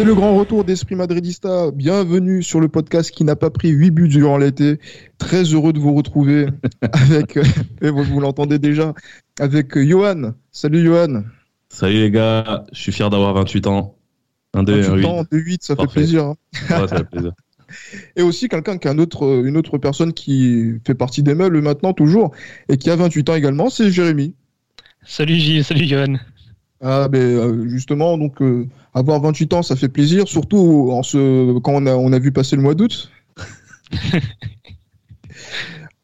C'est le grand retour d'Esprit Madridista. Bienvenue sur le podcast qui n'a pas pris 8 buts durant l'été. Très heureux de vous retrouver avec, euh, et vous, vous l'entendez déjà, avec euh, Johan. Salut Johan. Salut les gars, je suis fier d'avoir 28 ans. Un 2 28 1 ans, 2-8, ça fait plaisir. hein. Ouais, ça fait plaisir. Et aussi quelqu'un qui a un autre, euh, une autre personne qui fait partie des meubles maintenant toujours et qui a 28 ans également, c'est Jérémy. Salut Gilles, salut Johan. Ah ben justement donc euh, avoir 28 ans ça fait plaisir surtout en ce quand on a on a vu passer le mois d'août.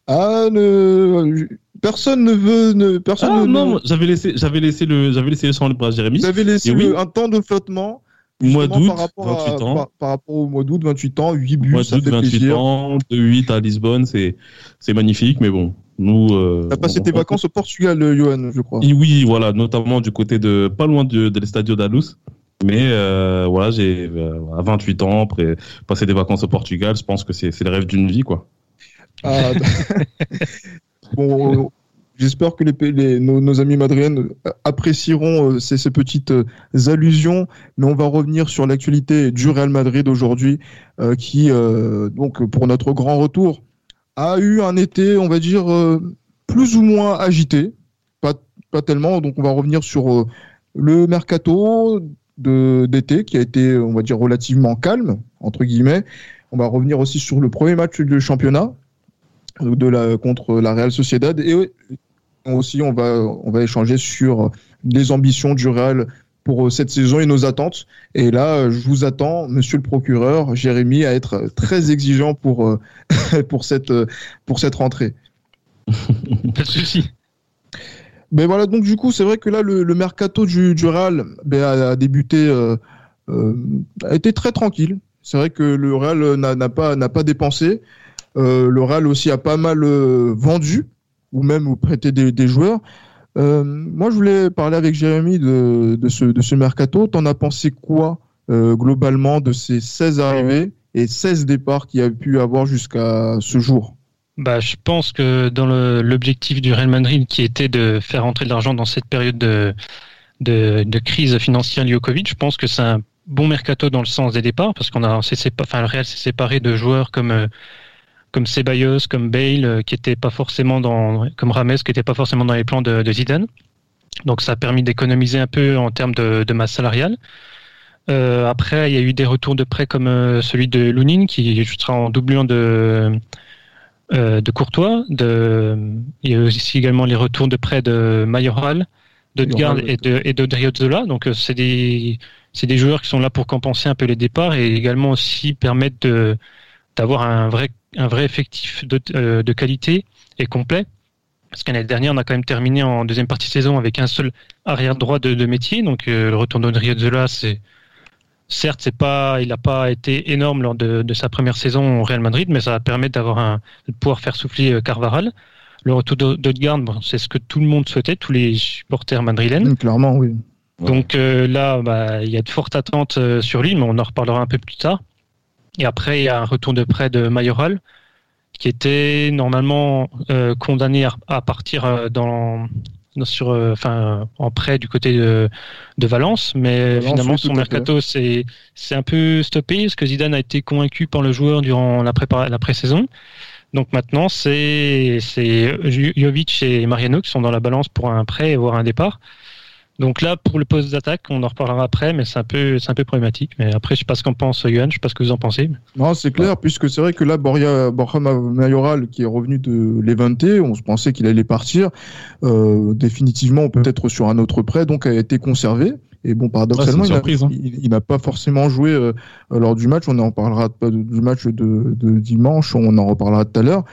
ah ne personne ne veut ne personne Ah ne non, j'avais laissé, j'avais laissé le, j'avais laissé le libre à Jérémy. avez laissé oui. un temps de flottement Mois d'août, par rapport, à- 28 ans. par, par rapport au mois d'août 28 ans 8 buts Mois ça d'août, fait 28 plaisir. ans, de 8 à Lisbonne, c'est, c'est magnifique, mais bon, nous. Euh, T'as passé on- tes on- vacances au Portugal euh, Johan je crois. Et oui, voilà, notamment du côté de, pas loin de, de l'Estadio d'Alous. Mais euh, voilà, j'ai euh, à 28 ans, après passer des vacances au Portugal, je pense que c'est, le rêve d'une vie, quoi. Ah, bon, euh, j'espère que nos, amis madriennes apprécieront euh, ces, petites euh, allusions, mais on va revenir sur l'actualité du Real Madrid aujourd'hui, euh, qui, euh, donc, pour notre grand retour, a eu un été, on va dire, euh, plus ou moins agité, pas, pas tellement, donc on va revenir sur euh, le mercato d'été, qui a été, on va dire, relativement calme, entre guillemets. On va revenir aussi sur le premier match du championnat, de la, contre la Real Sociedad. Et aussi, on va, on va échanger sur les ambitions du Real pour cette saison et nos attentes. Et là, je vous attends, monsieur le procureur, Jérémy, à être très exigeant pour, euh, pour, cette, pour cette rentrée. Pas de souci. Ben voilà, donc du coup, c'est vrai que là, le, le mercato du, du Real ben, a, a débuté, euh, euh, a été très tranquille. C'est vrai que le Real n'a pas, pas dépensé. Euh, le Real aussi a pas mal euh, vendu, ou même prêté des, des joueurs. Euh, moi, je voulais parler avec Jérémy de, de, ce, de ce mercato. T'en as pensé quoi euh, globalement de ces 16 arrivées et 16 départs qu'il y a pu avoir jusqu'à ce jour? Bah, je pense que dans l'objectif du Real Madrid, qui était de faire entrer de l'argent dans cette période de, de, de crise financière liée au Covid, je pense que c'est un bon mercato dans le sens des départs, parce qu'on a, enfin, le Real s'est séparé de joueurs comme euh, comme Ceballos, comme Bale, euh, qui étaient pas forcément dans, comme Rames, qui n'étaient pas forcément dans les plans de, Zidane. Donc ça a permis d'économiser un peu en termes de, de masse salariale. Euh, après, il y a eu des retours de prêt comme euh, celui de Lounine, qui sera en doublure de, euh, de Courtois. De, il y a aussi également les retours de prêt de Mayoral, d'Odegaard et de, et d'Odriozola. Donc euh, c'est des, c'est des joueurs qui sont là pour compenser un peu les départs et également aussi permettre de, d'avoir un vrai, un vrai effectif de, euh, de qualité et complet. Parce qu'année dernière, on a quand même terminé en deuxième partie de saison avec un seul arrière droit de, de métier. Donc euh, le retour d'Odriozola, c'est certes, c'est pas, il n'a pas été énorme lors de, de sa première saison au Real Madrid, mais ça va permettre d'avoir un, de pouvoir faire souffler euh, Carvaral. Le retour d'O- d'Odegaard, bon, c'est ce que tout le monde souhaitait, tous les supporters madrilènes. Clairement, oui. Donc euh, là, bah, il y a de fortes attentes euh, sur lui, mais on en reparlera un peu plus tard. Et après, il y a un retour de prêt de Mayoral, qui était normalement euh, condamné à, à partir dans- sur, euh, enfin, en prêt du côté de, de Valence, mais Valence, finalement son mercato c'est c'est un peu stoppé parce que Zidane a été convaincu par le joueur durant la, prépa- la pré-saison. Donc maintenant, c'est c'est Jovic et Mariano qui sont dans la balance pour un prêt et voire un départ. Donc là, pour le poste d'attaque, on en reparlera après, mais c'est un peu, c'est un peu problématique. Mais après, je sais pas ce qu'en pense Johan, je sais pas ce que vous en pensez. Non, c'est clair, puisque c'est vrai que là, Borja, Borja Mayoral, qui est revenu de Levante, on se pensait qu'il allait partir, euh, définitivement, peut-être sur un autre prêt, donc a été conservé. Et bon, paradoxalement, Ouais, c'est une il n'a surprise, hein. il- il n'a pas forcément joué euh, lors du match. On en parlera pas du match de, de dimanche, on en reparlera tout à l'heure.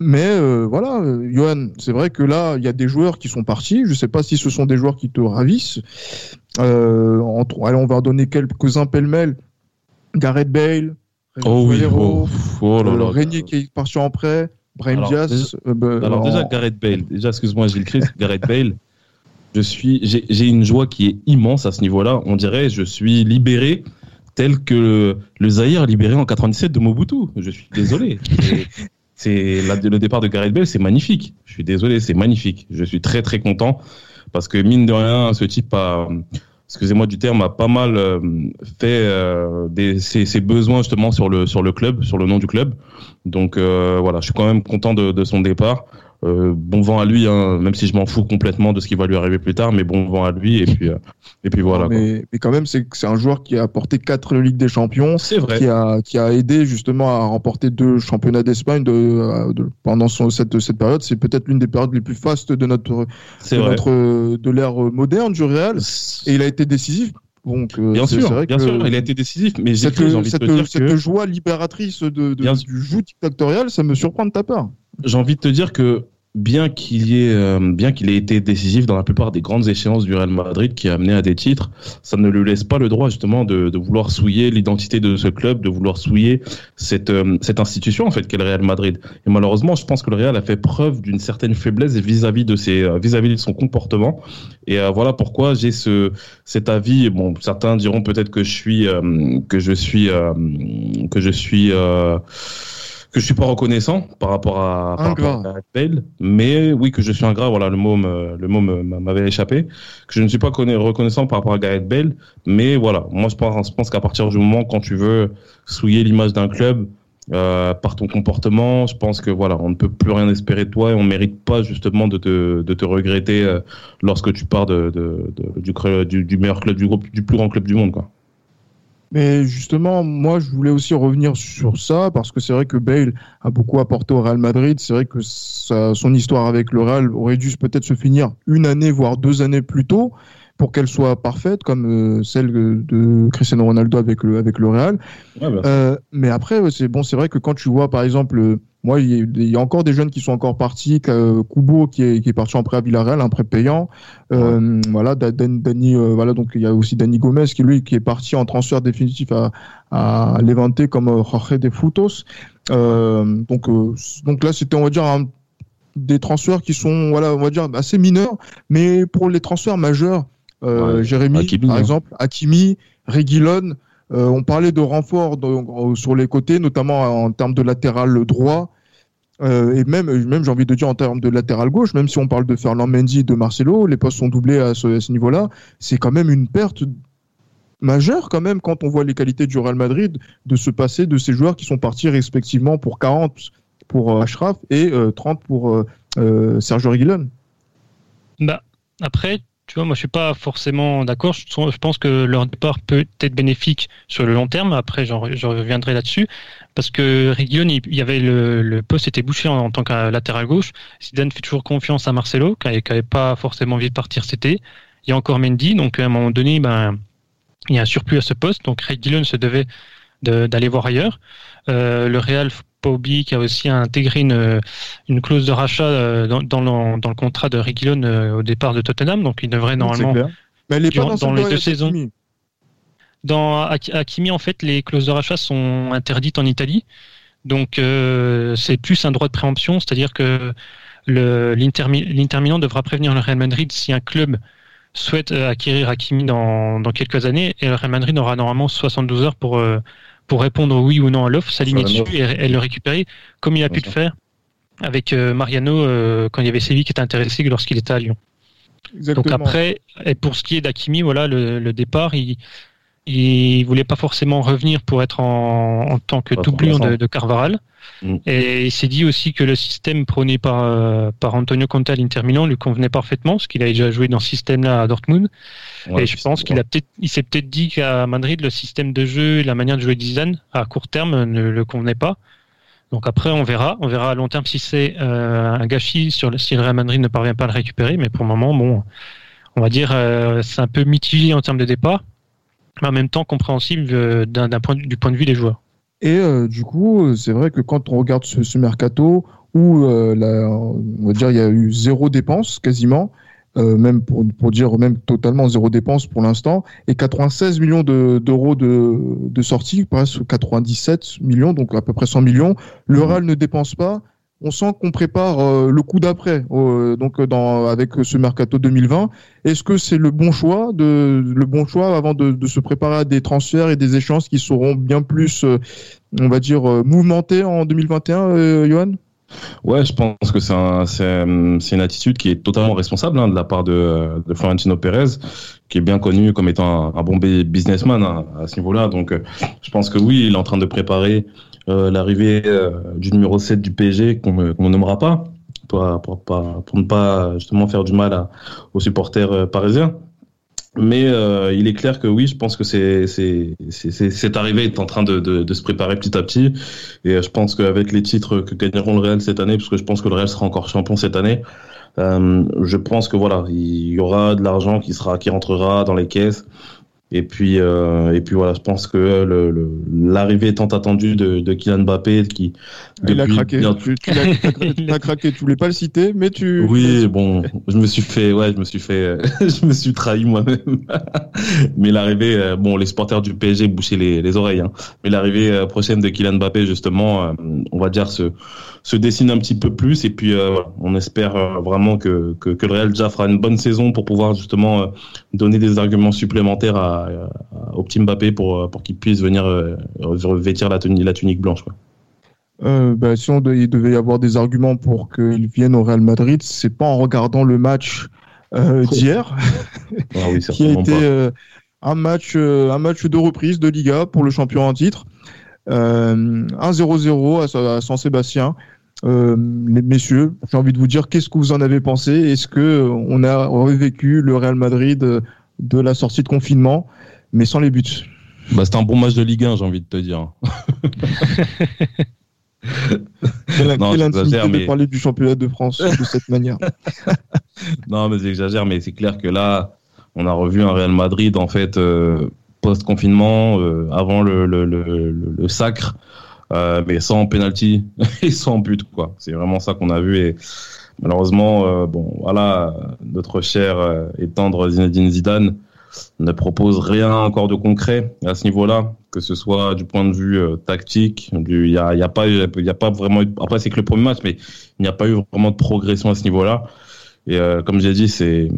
Mais euh, voilà, euh, Johan, c'est vrai que là, il y a des joueurs qui sont partis. Je ne sais pas si ce sont des joueurs qui te ravissent. Euh, entre, allez, on va donner quelques-uns pêle-mêle. Gareth Bale, Oh oui, oh, oh là là. Régnier qui est parti en prêt, Brahim Alors, Diaz. déjà- bah, Alors déjà Gareth Bale, déjà excuse-moi Gilles Christ, Gareth Bale, je suis, j'ai j'ai une joie qui est immense à ce niveau-là. On dirait je suis libéré tel que le Zaïre libéré en 97 de Mobutu. Je suis désolé. C'est le départ de Gareth Bale, c'est magnifique. Je suis désolé, c'est magnifique. Je suis très très content parce que mine de rien, ce type a, excusez-moi du terme, a pas mal euh, fait euh, ses, besoins justement sur le sur le club, sur le nom du club. Donc euh, voilà, je suis quand même content de son départ. Euh, bon vent à lui, hein, même si je m'en fous complètement de ce qui va lui arriver plus tard, mais bon vent à lui et puis euh, et puis voilà. mais, mais quand même, c'est c'est un joueur qui a apporté quatre Ligues des Champions, C'est vrai. qui a, qui a aidé justement à remporter deux championnats d'Espagne de, euh, de- pendant son- cette, cette période. C'est peut-être l'une des périodes les plus fastes de notre, C'est de, vrai. notre, de l'ère moderne du Real. Et il a été décisif. Donc, euh, Bien sûr, vrai bien que sûr, il a été décisif, mais j'ai cette, envie cette, de te dire cette que joie libératrice de, du jeu dictatorial, ça me surprend de ta part. J'ai envie de te dire que bien qu'il ait, euh, bien qu'il ait été décisif dans la plupart des grandes échéances du Real Madrid qui a amené à des titres, ça ne lui laisse pas le droit justement de, de vouloir souiller l'identité de ce club, de vouloir souiller cette, euh, cette institution en fait qu'est le Real Madrid. Et malheureusement, je pense que le Real a fait preuve d'une certaine faiblesse vis-à-vis de ses, euh, vis-à-vis de son comportement. Et euh, voilà pourquoi j'ai ce, cet avis. Bon, certains diront peut-être que je suis, que je suis, que je suis. Que je suis pas reconnaissant par rapport à, par rapport à Gareth Bale, mais oui que je suis ingrat, voilà le mot me- le mot m'avait échappé, que je ne suis pas conna- reconnaissant par rapport à Gareth Bale, mais voilà, moi je pense, je pense qu'à partir du moment quand tu veux souiller l'image d'un club euh, par ton comportement, je pense que voilà, on ne peut plus rien espérer de toi et on mérite pas justement de te, de te regretter euh, lorsque tu pars de, de- de- du, du meilleur club du groupe, du plus grand club du monde quoi. Mais justement, moi, je voulais aussi revenir sur ça parce que c'est vrai que Bale a beaucoup apporté au Real Madrid. C'est vrai que sa- son histoire avec le Real aurait dû peut-être se finir une année, voire deux années plus tôt pour qu'elle soit parfaite, comme euh, celle de Cristiano Ronaldo avec le, avec le Real. Euh, mais après, c'est bon, c'est vrai que quand tu vois, par exemple, moi, il y, a- il y a encore des jeunes qui sont encore partis. Kubo qui est, qui est parti en prêt à Villarreal, un prêt payant. Euh, Voilà, Da- Dan- Dani, euh, voilà, donc il y a aussi Dani Gomez qui lui qui est parti en transfert définitif à, à Levante comme euh, Jorge de Frutos. Euh, donc, donc là, c'était, on va dire, un- des transferts qui sont, voilà, on va dire assez mineurs, mais pour les transferts majeurs, Ouais, Jérémy, Hakimi, par hein. exemple, Hakimi, Reguilon. On parlait de renforts de- sur les côtés, notamment en termes de latéral droit. Euh, et même, même j'ai envie de dire en termes de latéral gauche, même si on parle de Fernand Mendy de Marcelo, les postes sont doublés à ce, niveau-là. C'est quand même une perte majeure quand même quand on voit les qualités du Real Madrid de se passer de ces joueurs qui sont partis respectivement pour 40 pour euh, Ashraf et euh, 30 pour euh, euh, Sergio Reguilon. Bah, après, tu vois, moi je suis pas forcément d'accord. Je, je pense que leur départ peut être bénéfique sur le long terme. Après, j'en reviendrai là-dessus. Parce que Reguilon, il, y avait le, poste était bouché en, tant que latéral gauche. Zidane fait toujours confiance à Marcelo, qui n'avait pas forcément envie de partir cet été. Il y a encore Mendy, donc à un moment donné, ben, il y a un surplus à ce poste. Donc Reguilon se devait de- d'aller voir ailleurs. Euh, le Real, qu'il y a aussi intégré une, une clause de rachat euh, dans, dans, le, dans le contrat de Reguilon euh, au départ de Tottenham, donc il devrait normalement. Mais elle est pas durant- dans, les deux saisons. Dans Hak- Hakimi, en fait, les clauses de rachat sont interdites en Italie, donc euh, c'est plus un droit de préemption, c'est-à-dire que le- l'Inter Mi- l'Inter Milan devra prévenir le Real Madrid si un club souhaite euh, acquérir Hakimi dans, dans quelques années, et le Real Madrid aura normalement 72 heures pour euh, pour répondre oui ou non à l'offre, s'aligner dessus et, et le récupérer, comme il a Bien pu le faire avec euh, Mariano euh, quand il y avait Séville qui était intéressé lorsqu'il était à Lyon. Exactement. Donc après, et pour ce qui est d'Akimi, voilà, le, le départ, il, il voulait pas forcément revenir pour être en, en tant que doublure de, de Carvaral. Mm. Et il s'est dit aussi que le système prôné par, euh, par Antonio Conte à l'Inter Milan lui convenait parfaitement, parce qu'il a déjà joué dans ce système-là à Dortmund. Ouais, et je pense qu'il a peut-être, il s'est peut-être dit qu'à Madrid, le système de jeu et la manière de jouer Zidane, à court terme, ne le convenait pas. Donc après, on verra. On verra à long terme si c'est euh, un gâchis sur le, si le Real Madrid ne parvient pas à le récupérer. Mais pour le moment, bon, on va dire, euh, c'est un peu mitigé en termes de départ, mais en même temps compréhensible euh, d'un d'un point de- du point de vue des joueurs. Et euh, du coup, euh, c'est vrai que quand on regarde ce, ce mercato, où la, on va dire il y a eu zéro dépense quasiment. même pour, pour, dire même totalement zéro dépense pour l'instant, et 96 millions d'euros de, de, sortie, presque 97 millions, donc à peu près 100 millions. Le mmh. Real ne dépense pas, on sent qu'on prépare euh, le coup d'après, euh, donc euh, avec ce mercato 2020. Est-ce que c'est le bon choix, le bon choix avant de, se préparer à des transferts et des échanges qui seront bien plus, on va dire, mouvementés en 2021, Johan? Ouais, je pense que c'est une attitude qui est totalement responsable hein, de la part de, Florentino Pérez, qui est bien connu comme étant un, bon businessman hein, à ce niveau-là. Donc, je pense que oui, il est en train de préparer l'arrivée euh, du numéro 7 du PSG qu'on ne nommera pas pour, pour, pour, ne pas justement faire du mal aux supporters euh, parisiens. Mais il est clair que oui, je pense que c'est cette arrivée est en train de, de, de, se préparer petit à petit. Et je pense qu'avec les titres que gagneront le Real cette année, parce que je pense que le Real sera encore champion cette année, euh, je pense que voilà, il y aura de l'argent qui sera qui rentrera dans les caisses. Et puis, euh, et puis voilà, je pense que l'arrivée le, tant attendue de, de Kylian Mbappé, qui il a craqué. Tu, tu as, craqué. Tu voulais pas le citer, mais tu. Oui, bon, je me suis fait, ouais, je me suis fait, je me suis trahi moi-même. mais l'arrivée, euh, bon, les supporters du PSG bouchaient les, les oreilles. Hein. Mais l'arrivée euh, prochaine de Kylian Mbappé, justement, euh, on va dire se se dessine un petit peu plus. Et puis, on espère vraiment que, que, que le Real déjà fera une bonne saison pour pouvoir justement donner des arguments supplémentaires à au petit Mbappé pour, pour qu'il puisse venir euh, revêtir la, tunique, la tunique blanche. Quoi. Euh, bah, si on il devait y avoir des arguments pour qu'il vienne au Real Madrid, c'est pas en regardant le match euh, d'hier, ah oui, qui a été un match, un match de reprise de Liga pour le champion en titre, 1-0-0 à, San Sébastien. les messieurs, j'ai envie de vous dire, qu'est-ce que vous en avez pensé? Est-ce que on a revécu le Real Madrid de la sortie de confinement, mais sans les buts. Bah, c'était un bon match de Ligue 1, j'ai envie de te dire. non, j'exagère, mais... de parler du championnat de France de cette manière. non, mais j'exagère, mais c'est clair que là, on a revu un Real Madrid, en fait, euh, post-confinement, euh, avant le, le, le, le sacre, euh, mais sans penalty et sans but, quoi. C'est vraiment ça qu'on a vu et Malheureusement, euh, bon, voilà, notre cher euh, et tendre Zinedine Zidane ne propose rien encore de concret à ce niveau-là, que ce soit du point de vue euh, tactique. Il n'y a, y a, pas, il a pas vraiment. Après, c'est que le premier match, mais il n'y a pas eu vraiment de progression à ce niveau-là. Et comme j'ai dit, c'est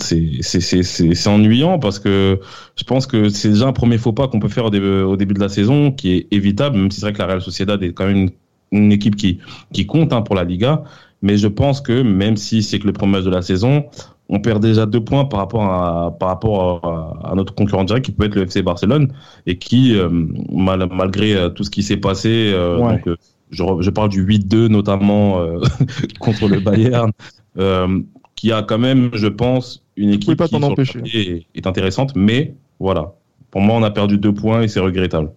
c'est ennuyant parce que je pense que c'est déjà un premier faux pas qu'on peut faire au début, de la saison, qui est évitable, même si c'est vrai que la Real Sociedad est quand même une, une équipe qui qui compte hein, pour la Liga. Mais je pense que même si c'est que le premier match de la saison, on perd déjà deux points par rapport à par rapport à, notre concurrent direct qui peut être le FC Barcelone et qui euh, malgré euh, tout ce qui s'est passé euh, donc, je, je, parle du 8-2 notamment contre le Bayern qui a quand même je pense une équipe pas qui est, est intéressante mais voilà. Pour moi on a perdu deux points et c'est regrettable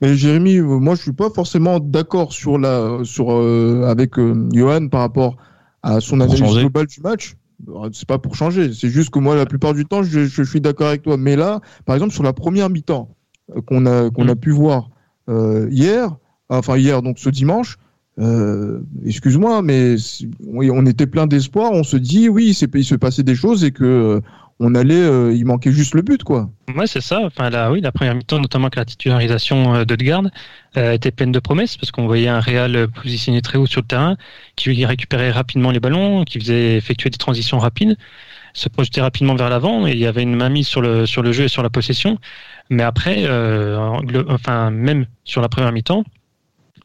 mais Jérémy, euh, moi je suis pas forcément d'accord sur la sur euh, avec euh, Johan par rapport à son analyse globale du match. C'est pas pour changer, c'est juste que moi la plupart du temps je, je suis d'accord avec toi. Mais là, par exemple sur la première mi-temps qu'on a qu'on a mm. pu voir hier, enfin hier donc ce dimanche, euh, excuse-moi, mais on était plein d'espoir. On se dit oui, il se passait des choses et que on allait, euh, il manquait juste le but, quoi. Ouais, c'est ça. Enfin, là, oui, la première mi-temps, notamment avec la titularisation euh, d'Odegaard, euh, était pleine de promesses parce qu'on voyait un Real positionné très haut sur le terrain, qui récupérait rapidement les ballons, qui faisait effectuer des transitions rapides, se projetait rapidement vers l'avant et il y avait une mainmise sur le sur le jeu et sur la possession. Mais après, euh, enfin, même sur la première mi-temps,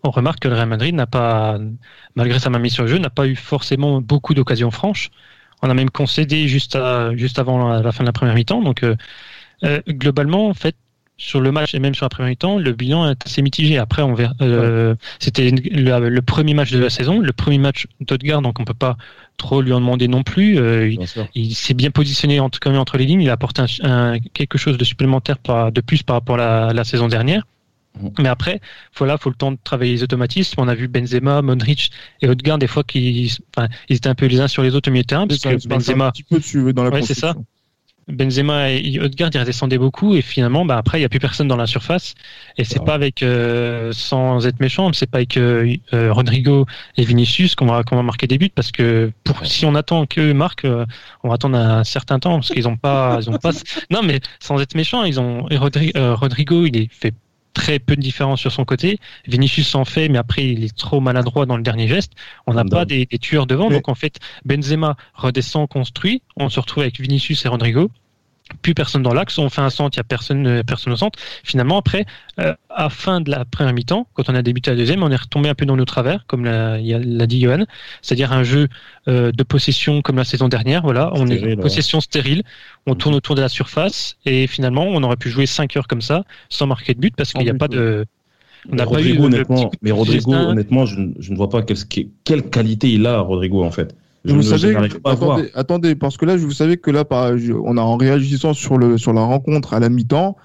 on remarque que le Real Madrid n'a pas, malgré sa mainmise sur le jeu, n'a pas eu forcément beaucoup d'occasions franches. On a même concédé juste, juste avant la, fin de la première mi-temps. Donc, euh, euh, globalement, en fait, sur le match et même sur la première mi-temps, le bilan est assez mitigé. Après, on verra. Euh, c'était le, premier match de la saison, le premier match d'Odgard, donc on peut pas trop lui en demander non plus. il, s'est bien positionné entre, entre les lignes. Il a apporté quelque chose de supplémentaire de plus par rapport à la saison dernière. Mais après, voilà, faut le temps de travailler les automatismes. On a vu Benzema, Modric et Odegaard des fois qui, enfin, ils étaient un peu les uns sur les autres au milieu de terrain parce que Benzema, un petit peu dessus dans la ouais, c'est ça. Benzema et Odegaard ils redescendaient beaucoup et finalement bah après il y a plus personne dans la surface et c'est pas avec euh, sans être méchant c'est pas avec euh, euh, Rodrigo et Vinicius qu'on va qu'on va marquer des buts parce que pour si on attend qu'eux marquent on va attendre un certain temps parce qu'ils ont pas ils ont pas non mais sans être méchant ils ont et Rodrigo il est fait très peu de différence sur son côté. Vinicius s'en fait, mais après il est trop maladroit dans le dernier geste. On n'a pas des, tueurs devant, donc en fait Benzema redescend, construit. On se retrouve avec Vinicius et Rodrigo plus personne dans l'axe, on fait un centre, il n'y a personne, euh, personne au centre. Finalement, après, euh, à fin de la première mi-temps, quand on a débuté la deuxième, on est retombé un peu dans nos travers, comme l'a, dit Johan, c'est-à-dire un jeu euh, de possession comme la saison dernière. Voilà, on est possession stérile, on tourne autour de la surface et finalement, on aurait pu jouer 5 heures comme ça sans marquer de but parce qu'il n'y a pas de on n'a pas eu honnêtement, mais Rodrigo, honnêtement, je, ne vois pas quelle, quelle qualité il a, Rodrigo, en fait vous savez, attendez, attendez, parce que là, vous savez que là, on a en réagissant sur le sur la rencontre à la mi-temps,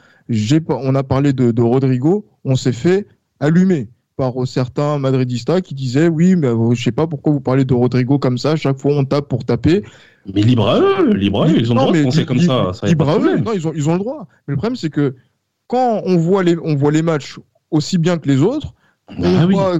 on a parlé de, de Rodrigo, on s'est fait allumer par certains madridistas qui disaient oui, mais euh, je sais pas pourquoi vous parlez de Rodrigo comme ça, chaque fois on tape pour taper. Mais libre à eux, libre à eux, ils ont le droit de penser comme ça. ça libre à eux, non, ils ont, ils ont le droit. Mais le problème, c'est que quand on voit les, on voit les matchs aussi bien que les autres, bah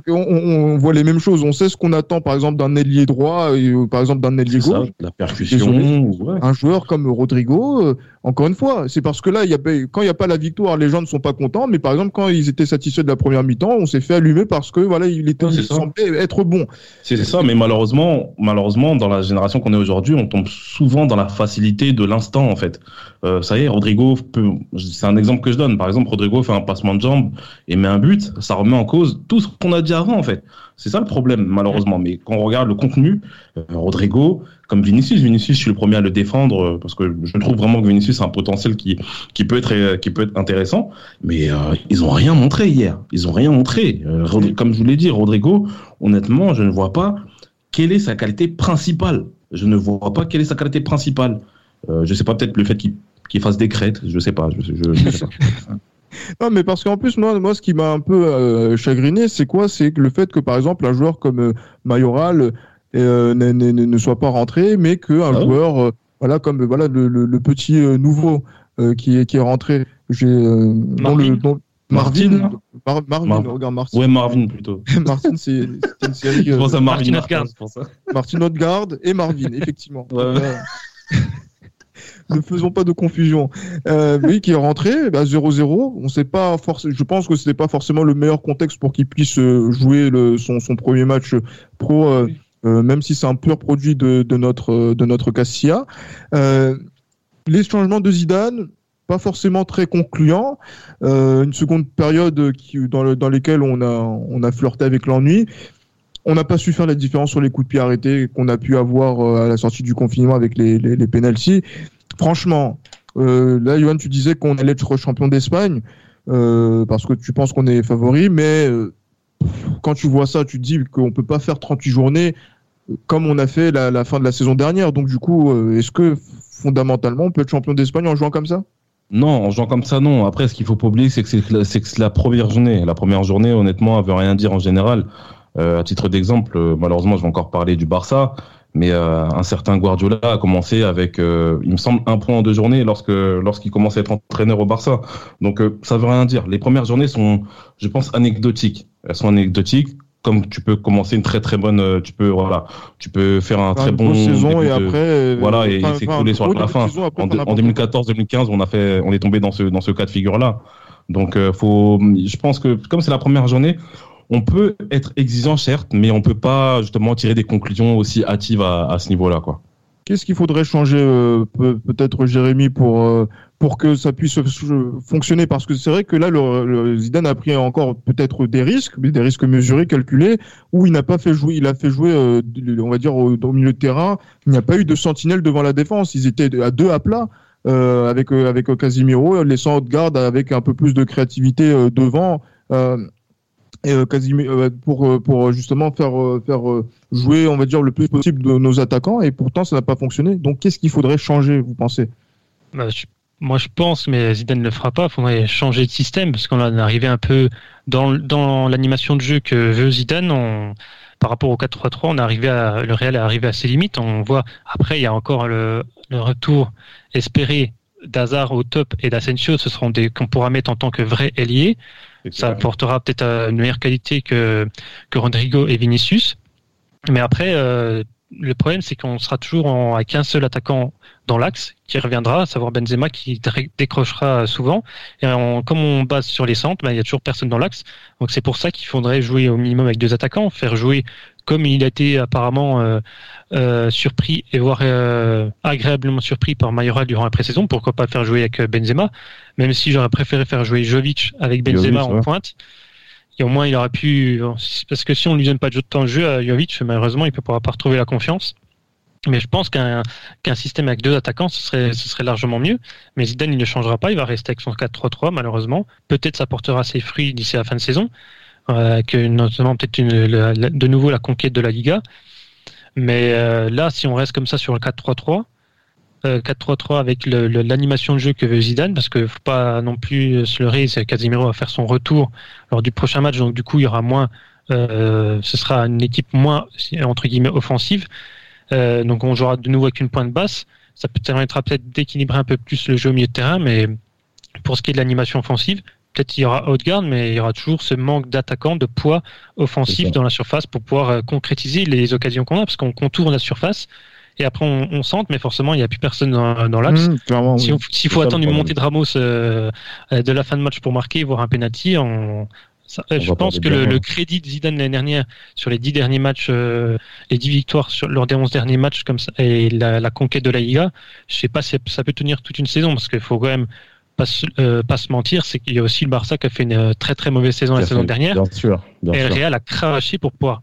on, voit, les mêmes choses. On sait ce qu'on attend, par exemple, d'un ailier droit, et, euh, par exemple, d'un ailier gauche. la percussion. Un joueur comme Rodrigo, euh, encore une fois, c'est parce que là, y a, quand il n'y a pas la victoire, les gens ne sont pas contents. Mais par exemple, quand ils étaient satisfaits de la première mi-temps, on s'est fait allumer parce que voilà, il était semblait être bon. C'est ça, mais malheureusement, malheureusement, dans la génération qu'on est aujourd'hui, on tombe souvent dans la facilité de l'instant, en fait. Euh, ça y est, Rodrigo, c'est un exemple que je donne. Par exemple, Rodrigo fait un passement de jambe et met un but, ça remet en cause tout ce qu'on a dit avant, en fait. C'est ça le problème, malheureusement. Mais quand on regarde le contenu, euh, Rodrigo, comme Vinicius, Vinicius, je suis le premier à le défendre euh, parce que je trouve vraiment que Vinicius a un potentiel qui, qui peut être, euh, qui peut être intéressant. Mais ils ont rien montré hier. Ils ont rien montré. comme je vous l'ai dit, Rodrigo, honnêtement, je ne vois pas quelle est sa qualité principale. Je ne vois pas quelle est sa qualité principale. je sais pas, peut-être le fait qu'il fasse des crêtes, je sais pas. Je, je sais pas. Non, mais parce qu'en plus, moi, moi, ce qui m'a un peu euh, chagriné, c'est quoi? C'est le fait que, par exemple, un joueur comme euh, Mayoral euh, ne soit pas rentré, mais qu'un ah joueur, voilà, comme voilà le, petit nouveau qui est qui est rentré, j'ai Marvin? le Marvin, Marvin, regarde Martin. Ouais, Marvin plutôt. Martin, c'est une série. je pense à Marvin Martin, Martin Odegaard et Marvin, effectivement. Ouais, ouais. Ne faisons pas de confusion. Euh, oui, qui est rentré à 0-0. On sait pas Je pense que c'était pas forcément le meilleur contexte pour qu'il puisse euh, jouer le, son, son, premier match pro, euh, euh, même si c'est un pur produit de, de notre de notre Cassia. Euh, les changements de Zidane, pas forcément très concluants. une seconde période qui, dans, le, dans lesquelles on a on a flirté avec l'ennui on n'a pas su faire la différence sur les coups de pied arrêtés qu'on a pu avoir à la sortie du confinement avec les, les, les penalties franchement, euh, là, Johan, tu disais qu'on allait être champion d'Espagne euh, parce que tu penses qu'on est favori, mais euh, quand tu vois ça, tu te dis qu'on peut pas faire 38 journées comme on a fait la, fin de la saison dernière. Donc, du coup, est-ce que fondamentalement, on peut être champion d'Espagne en jouant comme ça? Non, en jouant comme ça, non. Après, ce qu'il faut pas oublier, c'est que c'est la première journée. La première journée, honnêtement, elle veut rien dire en général. à titre d'exemple, malheureusement, je vais encore parler du Barça. Mais euh, un certain Guardiola a commencé avec, euh, il me semble, un point en deux journées lorsque lorsqu'il commençait à être entraîneur au Barça. Donc euh, ça veut rien dire. Les premières journées sont, je pense, anecdotiques. Elles sont anecdotiques. Comme tu peux commencer une très très bonne, tu peux voilà, tu peux faire un très bon saison et après voilà et s'écouler sur la fin. en, en 2014-2015, on a fait, on est tombé dans ce dans ce cas de figure là. Donc faut, je pense que comme c'est la première journée, on peut être exigeant certes, mais on peut pas justement tirer des conclusions aussi hâtives à, ce niveau-là, quoi. Qu'est-ce qu'il faudrait changer euh, peut-être Jérémy pour euh, pour que ça puisse fonctionner? Parce que c'est vrai que là le, Zidane a pris encore peut-être des risques, des risques mesurés, calculés, où il n'a pas fait jouer, il a fait jouer, euh, on va dire au, milieu de terrain, il n'y a pas eu de sentinelle devant la défense, ils étaient à deux à plat. avec avec Casimiro, laissant Odegaard avec un peu plus de créativité devant et euh, euh, pour euh, pour justement faire faire jouer on va dire le plus possible de nos attaquants et pourtant ça n'a pas fonctionné. Donc qu'est-ce qu'il faudrait changer vous pensez? Bah, Moi je pense mais Zidane ne le fera pas, il faudrait changer de système parce qu'on est arrivé un peu dans dans l'animation de jeu que veut Zidane, par rapport au 4-3-3, on est arrivé à, le Real est arrivé à ses limites. On voit après, il y a encore le, le retour espéré d'Hazard au top et d'Asensio. Ce seront des qu'on pourra mettre en tant que vrais ailiers. Ça apportera peut-être une meilleure qualité que, que Rodrigo et Vinicius. Mais après, euh, le problème, c'est qu'on sera toujours en, avec un seul attaquant dans l'axe qui reviendra, à savoir Benzema qui décrochera souvent. Et comme on base sur les centres, ben, il y a toujours personne dans l'axe. Donc c'est pour ça qu'il faudrait jouer au minimum avec deux attaquants, faire jouer comme il a été apparemment euh, euh, surpris et voire euh, agréablement surpris par Mayoral durant la pré-saison, pourquoi pas faire jouer avec Benzema, même si j'aurais préféré faire jouer Jovic avec Benzema en pointe. Et au moins il aurait pu, parce que si on lui donne pas de temps de jeu à Jovic, malheureusement il ne pourra pas retrouver la confiance. Mais je pense qu'un système avec deux attaquants, ce serait, ce serait largement mieux. Mais Zidane, il ne changera pas. Il va rester avec son 4-3-3, malheureusement. Peut-être ça portera ses fruits d'ici la fin de saison. Euh, notamment peut-être de nouveau la conquête de la Liga. Mais euh, là, si on reste comme ça sur le 4-3-3, 4-3-3 euh, avec l'animation de jeu que veut Zidane, parce qu'il ne faut pas non plus se leurrer, Casimiro va faire son retour lors du prochain match, donc du coup il y aura moins, ce sera une équipe moins entre guillemets offensive. Euh, donc on jouera de nouveau avec une pointe basse. Ça permettra peut-être d'équilibrer un peu plus le jeu au milieu de terrain, mais pour ce qui est de l'animation offensive, peut-être il y aura haute garde, mais il y aura toujours ce manque d'attaquants, de poids offensif dans la surface pour pouvoir euh, concrétiser les occasions qu'on a, parce qu'on contourne la surface et après on, on centre, mais forcément il n'y a plus personne dans, l'axe. Mmh, s'il faut attendre une montée de Ramos euh, de la fin de match pour marquer, voire un penalty, on, je pense que le, crédit de Zidane l'année dernière sur les dix derniers matchs, euh, les dix victoires sur, lors des onze derniers matchs comme ça, et la, conquête de la Liga, je sais pas si ça peut tenir toute une saison parce qu'il faut quand même pas, euh, pas se mentir, c'est qu'il y a aussi le Barça qui a fait une euh, très très mauvaise saison la saison dernière. Bien sûr. et le Real a craché pour pouvoir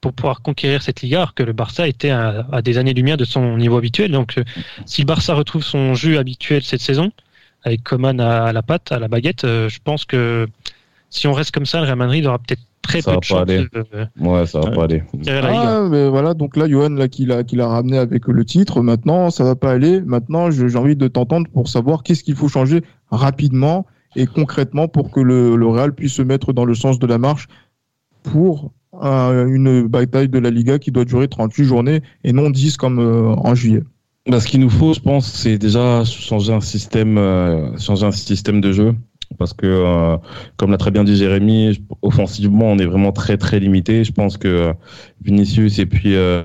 pour pouvoir conquérir cette Liga, alors que le Barça était à, à des années-lumière de son niveau habituel. Donc, si le Barça retrouve son jeu habituel cette saison, avec Coman à, la patte, à la baguette, je pense que si on reste comme ça, le Real Madrid aura peut-être très peu de chance. De... Ouais, ça va pas aller. Ah, mais voilà, donc là, Johan, là, qui l'a, qui l'a ramené avec le titre, maintenant, ça va pas aller. Maintenant, j'ai envie de t'entendre pour savoir qu'est-ce qu'il faut changer rapidement et concrètement pour que le, le Real puisse se mettre dans le sens de la marche pour une bataille de la Liga qui doit durer 38 journées et non 10 comme euh, en juillet. Bah, ce qu'il nous faut, je pense, c'est déjà changer un système, euh, changer un système de jeu parce que, euh, comme l'a très bien dit Jérémy, offensivement, on est vraiment très très limité. Je pense que Vinicius et puis euh,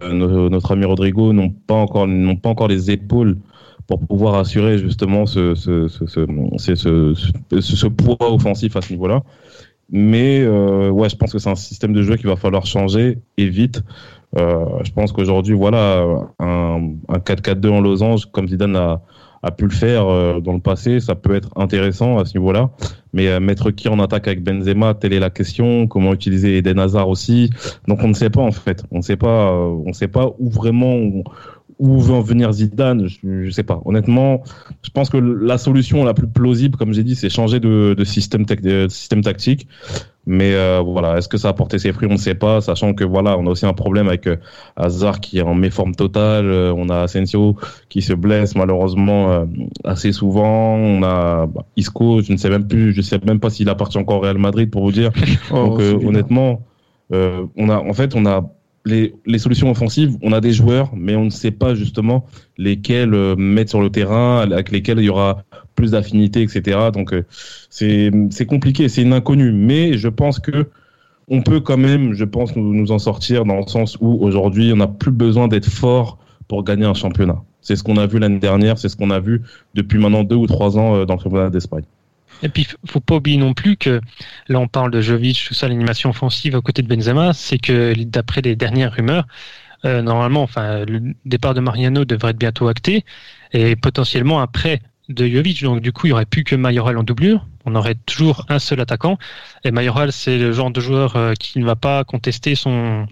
notre ami Rodrigo n'ont pas encore n'ont pas encore les épaules pour pouvoir assurer justement ce, ce, ce, ce poids offensif à ce niveau-là. Mais euh, ouais, je pense que c'est un système de jeu qu'il va falloir changer et vite. Euh, je pense qu'aujourd'hui, voilà, un, un 4-4-2 en losange, comme Zidane a, pu le faire euh, dans le passé, ça peut être intéressant à ce niveau-là. Mais euh, mettre qui en attaque avec Benzema, telle est la question. Comment utiliser Eden Hazard aussi? Donc on ne sait pas en fait. On ne sait pas. Euh, on sait pas où vraiment où veut en venir Zidane. Je, ne sais pas. Honnêtement, je pense que la solution la plus plausible, comme j'ai dit, c'est changer de, de système, de système tactique. Mais euh, voilà, est-ce que ça a porté ses fruits? On ne sait pas, sachant que voilà, on a aussi un problème avec euh, Hazard qui est en méforme totale. Euh, on a Asensio qui se blesse malheureusement assez souvent. On a bah, Isco, je ne sais même plus, je sais même pas s'il appartient encore au Real Madrid pour vous dire. Oh, Donc honnêtement, on a en fait on a les, les, solutions offensives, on a des joueurs, mais on ne sait pas justement lesquels euh, mettre sur le terrain, avec lesquels il y aura plus d'affinité, etc. Donc euh, c'est compliqué, c'est une inconnue. Mais je pense que on peut quand même, je pense, nous, nous en sortir dans le sens où aujourd'hui, on n'a plus besoin d'être fort pour gagner un championnat. C'est ce qu'on a vu l'année dernière, c'est ce qu'on a vu depuis maintenant deux ou trois ans euh, dans le championnat d'Espagne. Et puis, faut pas oublier non plus que là, on parle de Jovic, tout ça, l'animation offensive à côté de Benzema, c'est que d'après les dernières rumeurs, euh, normalement, enfin, le départ de Mariano devrait être bientôt acté et potentiellement après de Jovic. Donc, du coup, il y aurait plus que Mayoral en doublure. On aurait toujours un seul attaquant. Et Mayoral, c'est le genre de joueur euh, qui ne va pas contester son,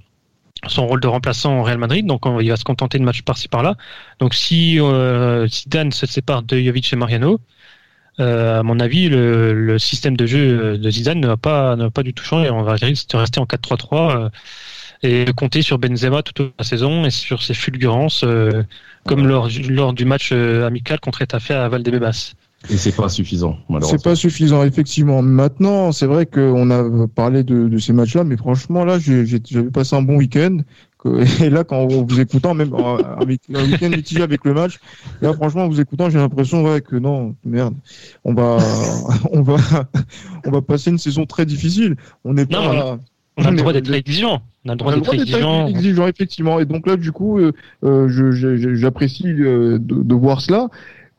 son rôle de remplaçant au Real Madrid, donc il va se contenter de matchs par-ci par-là. Donc si euh, Dan se sépare de Jovic et Mariano, euh, à mon avis, le, système de jeu de Zidane ne va pas, ne pas du tout changer. On va rester en 4-3-3 euh, et compter sur Benzema toute la saison et sur ses fulgurances, euh, comme lors, lors, du match amical contre Etafé à Valdebebas. Et c'est pas suffisant, malheureusement. C'est pas suffisant, effectivement. Maintenant, c'est vrai qu'on a parlé de, de ces matchs-là, mais franchement, là, j'avais passé un bon week-end. Et là, quand on vous écoutant, même un week-end mitigé avec le match, là, franchement, en vous écoutant, j'ai l'impression ouais, que non, merde, on va, on va, on va passer une saison très difficile. On n'est pas. On a le droit d'être exigeant. On a le droit d'être exigeant. exigeant, effectivement. Et donc là, du coup, euh, euh j'apprécie euh, de, de, voir cela.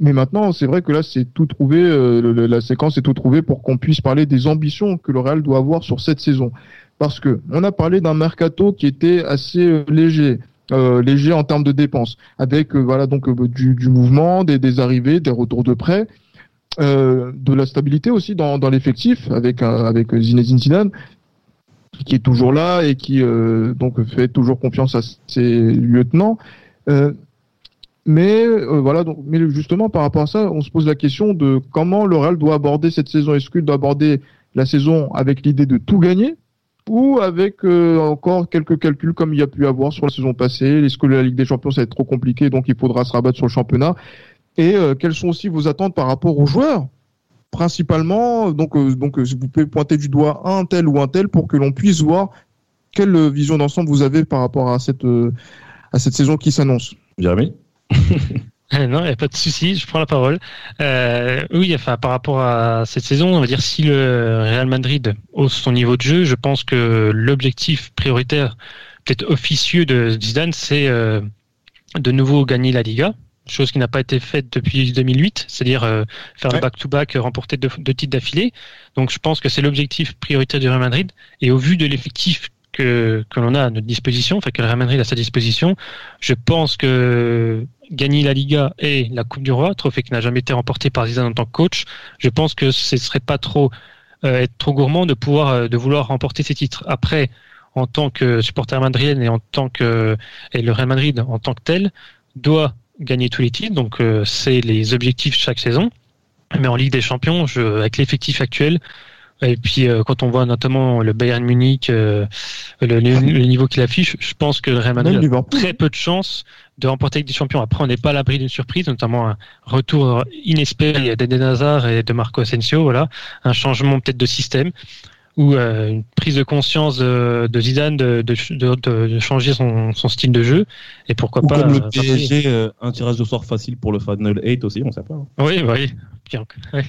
Mais maintenant, c'est vrai que là, c'est tout trouvé, euh, la séquence est tout trouvée pour qu'on puisse parler des ambitions que le Real doit avoir sur cette saison. Parce que on a parlé d'un mercato qui était assez euh, léger. Euh, léger en termes de dépenses, avec voilà donc du, mouvement, des, arrivées, des retours de prêt, de la stabilité aussi dans, dans l'effectif avec avec Zinedine Zidane qui est toujours là et qui donc fait toujours confiance à ses lieutenants. Mais euh, voilà, donc, mais justement par rapport à ça, on se pose la question de comment le Real doit aborder cette saison. Est-ce qu'il doit aborder la saison avec l'idée de tout gagner ou avec euh, encore quelques calculs comme il y a pu avoir sur la saison passée? Est-ce que la Ligue des Champions ça va être trop compliqué, donc il faudra se rabattre sur le championnat? Et euh, quelles sont aussi vos attentes par rapport aux joueurs? Principalement, donc, donc vous pouvez pointer du doigt un tel ou un tel pour que l'on puisse voir quelle vision d'ensemble vous avez par rapport à cette, à cette saison qui s'annonce. Jérémy? non, il n'y a pas de souci, je prends la parole. Euh, oui, enfin, par rapport à cette saison, on va dire si le Real Madrid hausse son niveau de jeu, je pense que l'objectif prioritaire, peut-être officieux de Zidane, c'est euh, de nouveau gagner la Liga, chose qui n'a pas été faite depuis 2008, c'est-à-dire euh, faire le back-to-back, remporter deux, deux titres d'affilée. Donc je pense que c'est l'objectif prioritaire du Real Madrid. Et au vu de l'effectif que, que l'on a à notre disposition, enfin que le Real Madrid a à sa disposition, je pense que gagner la Liga et la Coupe du Roi, trophée qui n'a jamais été remporté par Zidane en tant que coach, je pense que ce serait pas trop euh, être trop gourmand de pouvoir euh, de vouloir remporter ces titres. Après, en tant que supporter madrilène et en tant que et le Real Madrid en tant que tel doit gagner tous les titres, donc euh, c'est les objectifs chaque saison. Mais en Ligue des Champions, je, avec l'effectif actuel, et puis euh, quand on voit notamment le Bayern Munich, euh, le, niveau qu'il affiche, je pense que le Real Madrid a très peu de chances de remporter avec des champions. Après, on n'est pas à l'abri d'une surprise, notamment un retour inespéré d'Eden Hazard et de Marco Asensio, voilà, un changement peut-être de système ou euh, une prise de conscience de, Zidane de, de, de, changer son, son, style de jeu et pourquoi pas comme le PSG un tirage de sort facile pour le Final 8 aussi on sait pas hein. oui oui bien oui.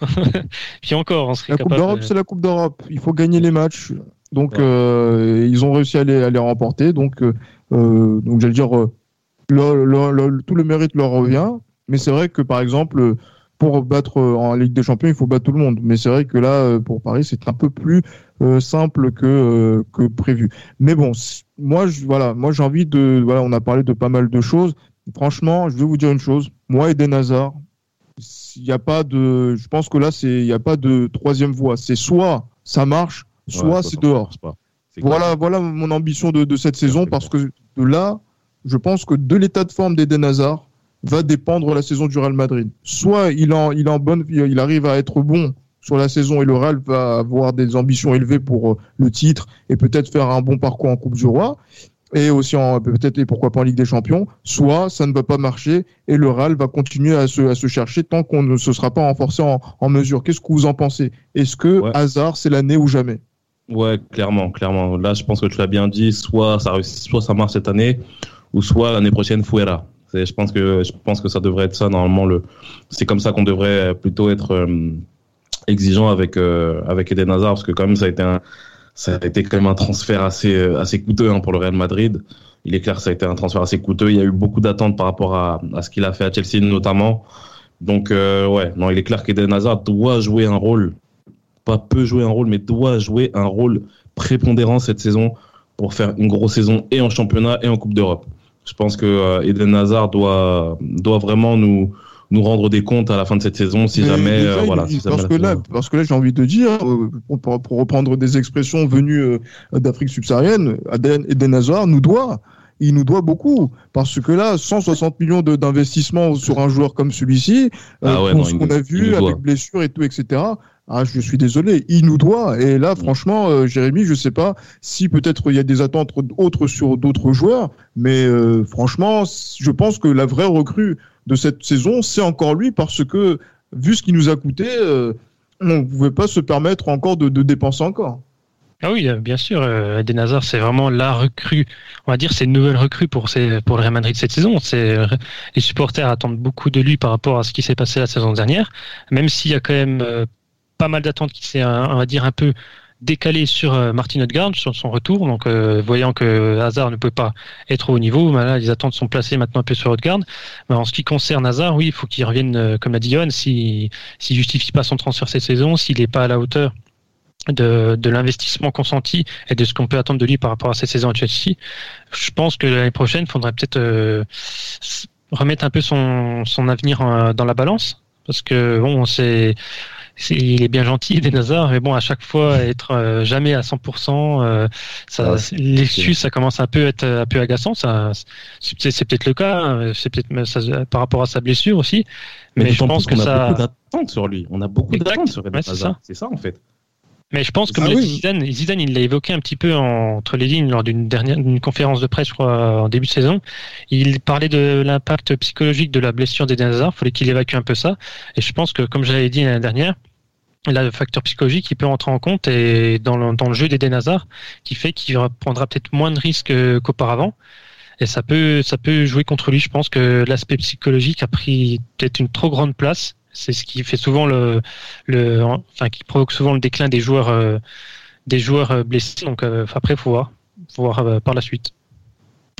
Puis encore, on serait la Coupe d'Europe, c'est la Coupe d'Europe. Il faut gagner les matchs. Donc, euh, ils ont réussi à les, à les remporter. Donc, euh, euh donc j'allais dire, le, le, tout le mérite leur revient. Mais c'est vrai que, par exemple, pour battre en Ligue des Champions, il faut battre tout le monde. Mais c'est vrai que là, pour Paris, c'est un peu plus simple que que prévu. Mais bon, moi, je, voilà, moi j'ai envie de, voilà, on a parlé de pas mal de choses. Franchement, je vais vous dire une chose. Moi, Eden Hazard, il n'y a pas de, je pense que là, c'est, il n'y a pas de troisième voie. C'est soit ça marche, soit c'est dehors. Voilà, voilà mon ambition de, de cette saison parce que de là, je pense que de l'état de forme d'Eden Hazard va dépendre la saison du Real Madrid. Soit il en, il en bonne, il arrive à être bon sur la saison et le Real va avoir des ambitions élevées pour euh, le titre et peut-être faire un bon parcours en Coupe du Roi et aussi en peut-être et pourquoi pas en Ligue des Champions, soit ça ne va pas marcher et le Real va continuer à se, à se chercher tant qu'on ne se sera pas renforcé en, en mesure. Qu'est-ce que vous en pensez? Est-ce que hasard c'est l'année ou jamais? Ouais, clairement, clairement. Là, je pense que tu l'as bien dit, soit ça soit ça marche cette année, ou soit l'année prochaine fuera. Je pense que je pense que ça devrait être ça normalement. Le, c'est comme ça qu'on devrait plutôt être euh, exigeant avec euh, avec Eden Hazard parce que quand même ça a été un ça a été quand même un transfert assez, euh, assez coûteux hein, pour le Real Madrid. Il est clair que ça a été un transfert assez coûteux. Il y a eu beaucoup d'attentes par rapport à, à ce qu'il a fait à Chelsea notamment. Donc euh, ouais, non, il est clair qu'Eden Hazard doit jouer un rôle, pas peut jouer un rôle, mais doit jouer un rôle prépondérant cette saison pour faire une grosse saison et en championnat et en Coupe d'Europe. Je pense que euh, Eden Hazard doit, doit vraiment nous, nous rendre des comptes à la fin de cette saison si jamais euh, voilà parce que là parce que là j'ai envie de dire euh, pour, pour, reprendre des expressions venues euh, d'Afrique subsaharienne Eden Hazard nous doit. Il nous doit beaucoup. Parce que là 160 millions d'investissement sur un joueur comme celui-ci ah ce qu'on a vu avec blessure et tout etc ah, je suis désolé, il nous doit. Et là, franchement, Jérémy, je sais pas si peut-être il y a des attentes autres sur d'autres joueurs, mais franchement, je pense que la vraie recrue de cette saison, c'est encore lui parce que vu ce qui nous a coûté, on ne pouvait pas se permettre encore de, dépenser encore. Ah oui, bien sûr. Euh, Eden Hazard, c'est vraiment la recrue. On va dire, c'est une nouvelle recrue pour, pour le Real Madrid cette saison. Les supporters attendent beaucoup de lui par rapport à ce qui s'est passé la saison dernière. Même s'il y a quand même pas mal d'attentes qui s'est, on va dire, un peu décalé sur euh, Martin Odegaard sur son retour. Donc, euh, voyant que Hazard ne peut pas être au niveau, ben là, les attentes sont placées maintenant un peu sur Odegaard. Mais en ce qui concerne Hazard, oui, il faut qu'il revienne, euh, comme l'a dit Johan, s'il si, justifie pas son transfert cette saison, s'il n'est pas à la hauteur de, de l'investissement consenti et de ce qu'on peut attendre de lui par rapport à cette saison à Chelsea, je pense que l'année prochaine, il faudrait peut-être remettre un peu son, son avenir dans la balance. Parce que bon, il est bien gentil, des Hazard, mais bon, à chaque fois, être euh, jamais à 100%, euh, ça, ah, l'excuse, ça commence un peu à être un peu agaçant. Ça, c'est, peut-être le cas, hein, c'est peut-être par rapport à sa blessure aussi. Mais, je pense que ça. On a beaucoup d'attentes sur lui. On a beaucoup d'attentes sur Eden Hazard. C'est ça. en fait. Mais je pense, comme ah, Zidane, Zidane, il l'a évoqué un petit peu entre les lignes lors d'une dernière d'une conférence de presse, je crois, en début de saison. Il parlait de l'impact psychologique de la blessure d'Eden Hazard. Il fallait qu'il évacue un peu ça. Et je pense que, comme je l'avais dit l'année dernière, le facteur psychologique qui peut entrer en compte et dans le, jeu d'Eden Hazard qui fait qu'il prendra peut-être moins de risques qu'auparavant. Et ça peut, ça peut jouer contre lui. Je pense que l'aspect psychologique a pris peut-être une trop grande place. C'est ce qui fait souvent le, le, enfin, qui provoque souvent le déclin des joueurs, euh, des joueurs euh, blessés. Donc, euh, après, faut voir, faut voir par la suite.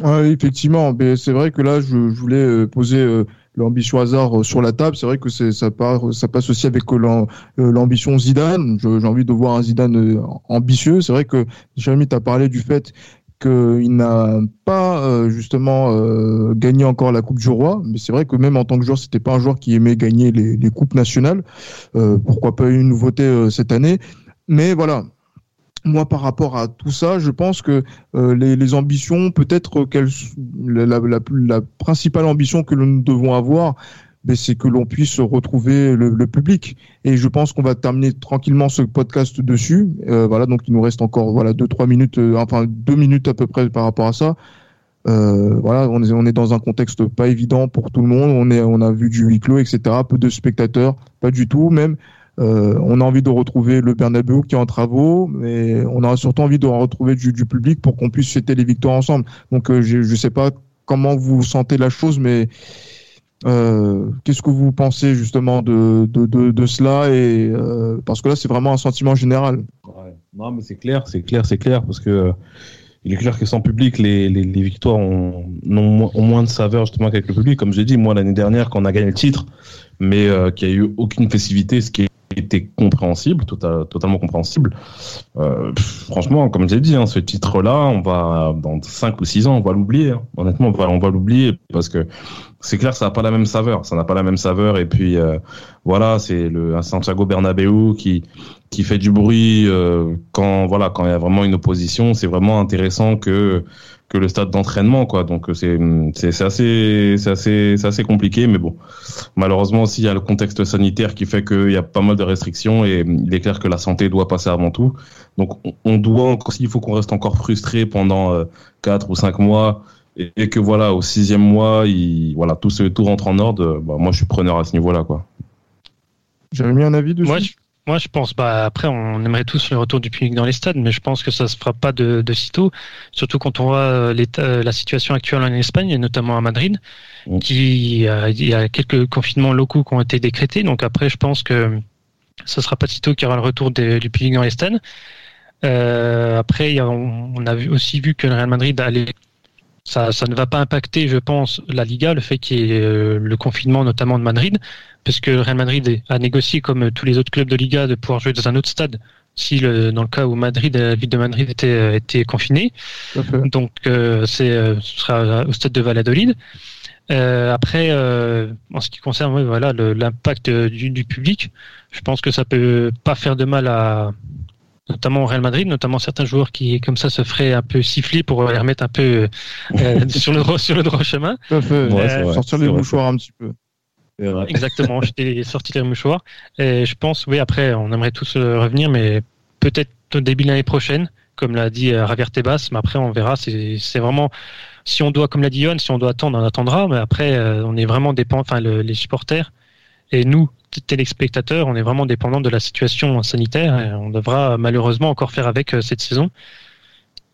Oui, effectivement. Mais c'est vrai que là, je, voulais poser l'ambition hasard euh, sur la table. C'est vrai que c'est, ça, part, ça passe aussi avec euh, euh, l'ambition Zidane. J'ai envie de voir un Zidane ambitieux. C'est vrai que Jérémy t'a parlé du fait qu'il n'a pas justement gagné encore la Coupe du Roi, mais c'est vrai que même en tant que joueur, c'était pas un joueur qui aimait gagner les, les coupes nationales. pourquoi pas une nouveauté cette année Mais voilà, moi, par rapport à tout ça, je pense que euh, les, ambitions, peut-être qu'elles, la, principale ambition que nous devons avoir, ben, c'est que l'on puisse retrouver le, public. Et je pense qu'on va terminer tranquillement ce podcast dessus. Euh, voilà, donc il nous reste encore voilà deux trois minutes, euh, enfin deux minutes à peu près par rapport à ça. voilà, on est, on est dans un contexte pas évident pour tout le monde. On est, on a vu du huis clos, etc. Peu de spectateurs, pas du tout même. Euh, on a envie de retrouver le Bernabeu qui est en travaux, mais on a surtout envie de retrouver du, public pour qu'on puisse fêter les victoires ensemble. Donc euh, je ne sais pas comment vous sentez la chose, mais euh, qu'est-ce que vous pensez justement de, de, cela et parce que là c'est vraiment un sentiment général. Non mais c'est clair, c'est clair, c'est clair parce que il est clair que sans public les, victoires ont, ont, moins de saveur justement qu'avec le public. Comme j'ai dit moi l'année dernière quand on a gagné le titre, mais qu'il n'y a eu aucune festivité, ce qui était compréhensible, tota-, totalement compréhensible. Euh, franchement, comme j'ai dit, hein, ce titre-là, on va dans 5 ou 6 ans, on va l'oublier. Hein. Honnêtement, on va, on va l'oublier parce que c'est clair, ça n'a pas la même saveur. Ça n'a pas la même saveur. Et puis euh, voilà, c'est le Santiago Bernabéu qui qui fait du bruit euh, quand voilà quand il y a vraiment une opposition. C'est vraiment intéressant que que le stade d'entraînement quoi. Donc c'est c'est assez c'est assez c'est assez compliqué mais bon. Malheureusement aussi il y a le contexte sanitaire qui fait qu'il y a pas mal de restrictions et il est clair que la santé doit passer avant tout. Donc on doit s'il faut qu'on reste encore frustré pendant euh, quatre ou cinq mois et que voilà au sixième mois il voilà tout ce tout rentre en ordre bah, moi je suis preneur à ce niveau là quoi. J'avais mis un avis dessus? Moi, je pense, bah, après, on aimerait tous le retour du public dans les stades, mais je pense que ça se fera pas de, de sitôt, surtout quand on voit euh, l'état, la situation actuelle en Espagne, et notamment à Madrid, mm. qui, euh, il y a quelques confinements locaux qui ont été décrétés. Donc après, je pense que ça sera pas de sitôt qu'il y aura le retour du public dans les stades. Euh, après, on, a aussi vu que le Real Madrid allait ça, ça, ne va pas impacter, je pense, la Liga, le fait qu'il y ait le confinement, notamment de Madrid parce que Real Madrid a négocié, comme tous les autres clubs de Liga, de pouvoir jouer dans un autre stade si le, dans le cas où Madrid, la ville de Madrid était, était confinée. Donc euh, c'est euh, ce sera au stade de Valladolid. Euh, après, euh, en ce qui concerne voilà l'impact du, du, public, je pense que ça peut pas faire de mal à notamment au Real Madrid, notamment certains joueurs qui comme ça se feraient un peu siffler pour les remettre un peu sur le sur le droit chemin. sortir les mouchoirs un petit peu. Exactement, j'étais sorti les mouchoirs. Et je pense, oui, après, on aimerait tous euh, revenir, mais peut-être au début de l'année prochaine, comme l'a dit euh, Javier Tebas, mais après, on verra. C'est vraiment, si on doit, comme l'a dit Yohan, si on doit attendre, on attendra, mais après, euh, on est vraiment dépend, enfin, les supporters et nous, téléspectateurs, on est vraiment dépendant de la situation sanitaire et on devra malheureusement encore faire avec cette saison.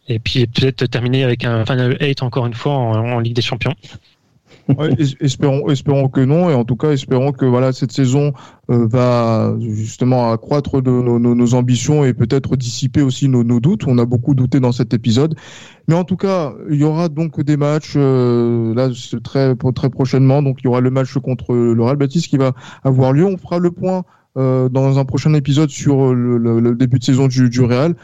Et puis peut-être terminer avec un Final 8 encore une fois en Ligue des Champions espérons, espérons que non, et en tout cas espérons que voilà cette saison euh, va justement accroître de, nos, nos, ambitions et peut-être dissiper aussi nos, nos, doutes. On a beaucoup douté dans cet épisode, mais en tout cas il y aura donc des matchs euh, là très très prochainement. Donc il y aura le match contre le Real Betis qui va avoir lieu. On fera le point euh, dans un prochain épisode sur le, le, début de saison du, du Real.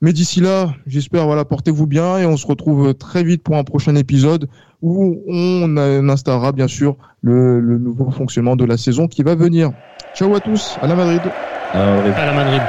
Mais d'ici là, j'espère, voilà, portez-vous bien et on se retrouve très vite pour un prochain épisode où on installera bien sûr le, le nouveau fonctionnement de la saison qui va venir. Ciao à tous, à la Madrid. À la Madrid.